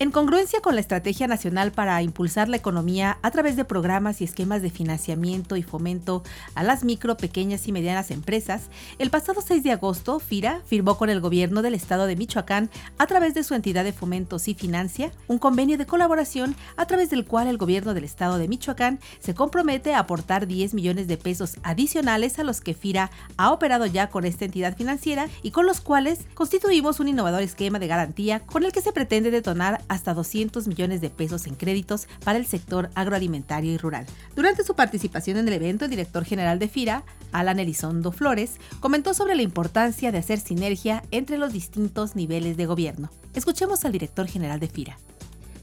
En congruencia con la Estrategia Nacional para impulsar la economía a través de programas y esquemas de financiamiento y fomento a las micro, pequeñas y medianas empresas, el pasado 6 de agosto, FIRA firmó con el gobierno del estado de Michoacán, a través de su entidad de fomento Financia, un convenio de colaboración a través del cual el gobierno del estado de Michoacán se compromete a aportar 10 millones de pesos adicionales a los que FIRA ha operado ya con esta entidad financiera y con los cuales constituimos un innovador esquema de garantía con el que se pretende detonar hasta 200 millones de pesos en créditos para el sector agroalimentario y rural. Durante su participación en el evento, el director general de FIRA, Alan Elizondo Flores, comentó sobre la importancia de hacer sinergia entre los distintos niveles de gobierno. Escuchemos al director general de FIRA.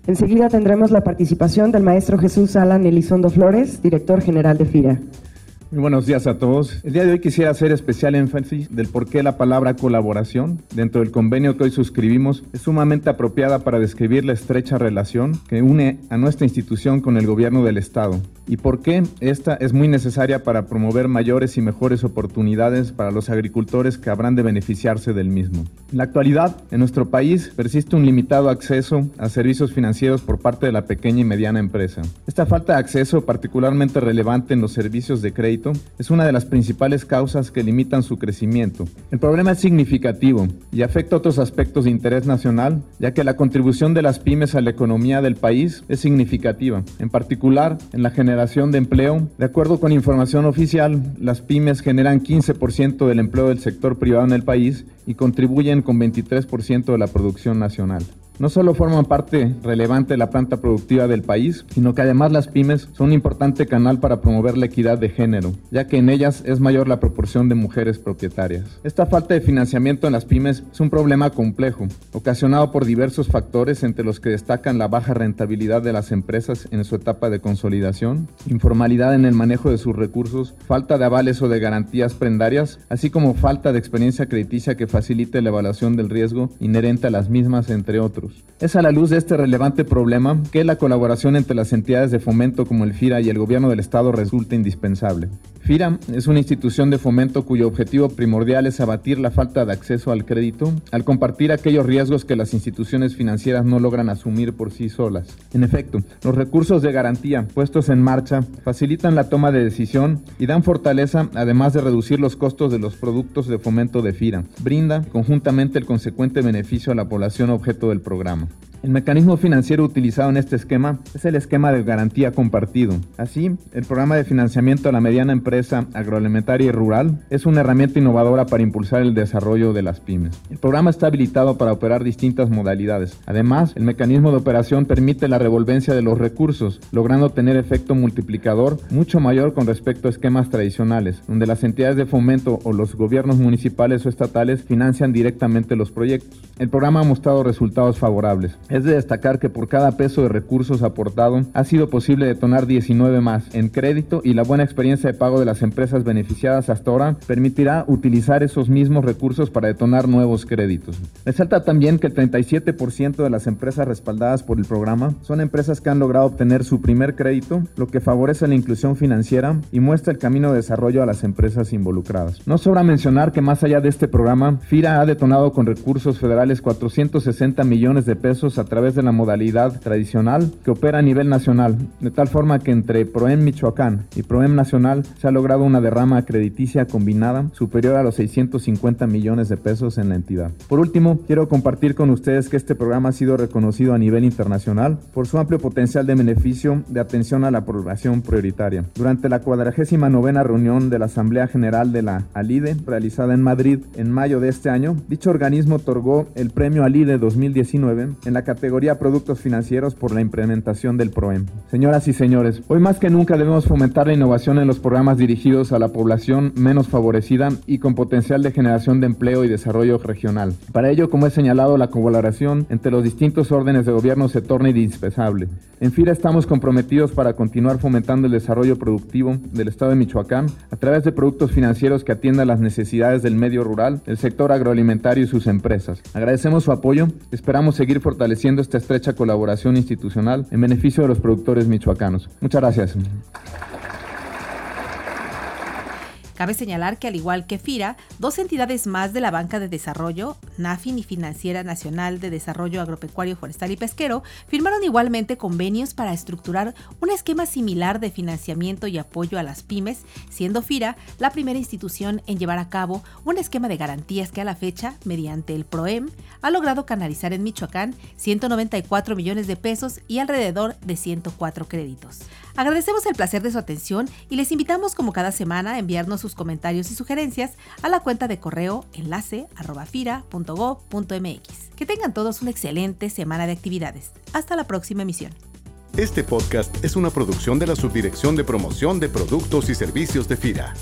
Enseguida tendremos la participación del maestro Jesús Alan Elizondo Flores, director general de FIRA. Buenos días a todos. El día de hoy quisiera hacer especial énfasis del por qué la palabra colaboración dentro del convenio que hoy suscribimos es sumamente apropiada para describir la estrecha relación que une a nuestra institución con el gobierno del Estado y por qué esta es muy necesaria para promover mayores y mejores oportunidades para los agricultores que habrán de beneficiarse del mismo. En la actualidad, en nuestro país persiste un limitado acceso a servicios financieros por parte de la pequeña y mediana empresa. Esta falta de acceso, particularmente relevante en los servicios de crédito, es una de las principales causas que limitan su crecimiento. El problema es significativo y afecta otros aspectos de interés nacional, ya que la contribución de las pymes a la economía del país es significativa, en particular en la generación de empleo. De acuerdo con información oficial, las pymes generan 15% del empleo del sector privado en el país y contribuyen con 23% de la producción nacional no solo forman parte relevante de la planta productiva del país, sino que además las pymes son un importante canal para promover la equidad de género, ya que en ellas es mayor la proporción de mujeres propietarias. Esta falta de financiamiento en las pymes es un problema complejo, ocasionado por diversos factores entre los que destacan la baja rentabilidad de las empresas en su etapa de consolidación, informalidad en el manejo de sus recursos, falta de avales o de garantías prendarias, así como falta de experiencia crediticia que facilite la evaluación del riesgo inherente a las mismas, entre otros. Es a la luz de este relevante problema que la colaboración entre las entidades de fomento como el FIRA y el gobierno del Estado resulta indispensable. FIRA es una institución de fomento cuyo objetivo primordial es abatir la falta de acceso al crédito al compartir aquellos riesgos que las instituciones financieras no logran asumir por sí solas. En efecto, los recursos de garantía puestos en marcha facilitan la toma de decisión y dan fortaleza además de reducir los costos de los productos de fomento de FIRA. Brinda conjuntamente el consecuente beneficio a la población objeto del programa. El mecanismo financiero utilizado en este esquema es el esquema de garantía compartido. Así, el programa de financiamiento a la mediana empresa agroalimentaria y rural es una herramienta innovadora para impulsar el desarrollo de las pymes. El programa está habilitado para operar distintas modalidades. Además, el mecanismo de operación permite la revolvencia de los recursos, logrando tener efecto multiplicador mucho mayor con respecto a esquemas tradicionales, donde las entidades de fomento o los gobiernos municipales o estatales financian directamente los proyectos. El programa ha mostrado resultados favorables. Es de destacar que por cada peso de recursos aportado ha sido posible detonar 19 más en crédito y la buena experiencia de pago de las empresas beneficiadas hasta ahora permitirá utilizar esos mismos recursos para detonar nuevos créditos. Resalta también que el 37% de las empresas respaldadas por el programa son empresas que han logrado obtener su primer crédito, lo que favorece la inclusión financiera y muestra el camino de desarrollo a las empresas involucradas. No sobra mencionar que más allá de este programa, FIRA ha detonado con recursos federales 460 millones de pesos a a través de la modalidad tradicional que opera a nivel nacional, de tal forma que entre PROEM Michoacán y PROEM Nacional se ha logrado una derrama crediticia combinada superior a los 650 millones de pesos en la entidad. Por último, quiero compartir con ustedes que este programa ha sido reconocido a nivel internacional por su amplio potencial de beneficio de atención a la población prioritaria. Durante la 49 reunión de la Asamblea General de la ALIDE, realizada en Madrid en mayo de este año, dicho organismo otorgó el premio ALIDE 2019 en la categoría productos financieros por la implementación del PROEM. Señoras y señores, hoy más que nunca debemos fomentar la innovación en los programas dirigidos a la población menos favorecida y con potencial de generación de empleo y desarrollo regional. Para ello, como he señalado, la colaboración entre los distintos órdenes de gobierno se torna indispensable. En FIRA estamos comprometidos para continuar fomentando el desarrollo productivo del Estado de Michoacán a través de productos financieros que atiendan las necesidades del medio rural, el sector agroalimentario y sus empresas. Agradecemos su apoyo, esperamos seguir fortaleciendo fortaleciendo esta estrecha colaboración institucional en beneficio de los productores michoacanos. Muchas gracias. Cabe señalar que al igual que FIRA, dos entidades más de la Banca de Desarrollo, NAFIN y Financiera Nacional de Desarrollo Agropecuario, Forestal y Pesquero, firmaron igualmente convenios para estructurar un esquema similar de financiamiento y apoyo a las pymes, siendo FIRA la primera institución en llevar a cabo un esquema de garantías que a la fecha, mediante el PROEM, ha logrado canalizar en Michoacán 194 millones de pesos y alrededor de 104 créditos. Agradecemos el placer de su atención y les invitamos como cada semana a enviarnos sus comentarios y sugerencias a la cuenta de correo enlace Que tengan todos una excelente semana de actividades. Hasta la próxima emisión. Este podcast es una producción de la Subdirección de Promoción de Productos y Servicios de FIRA.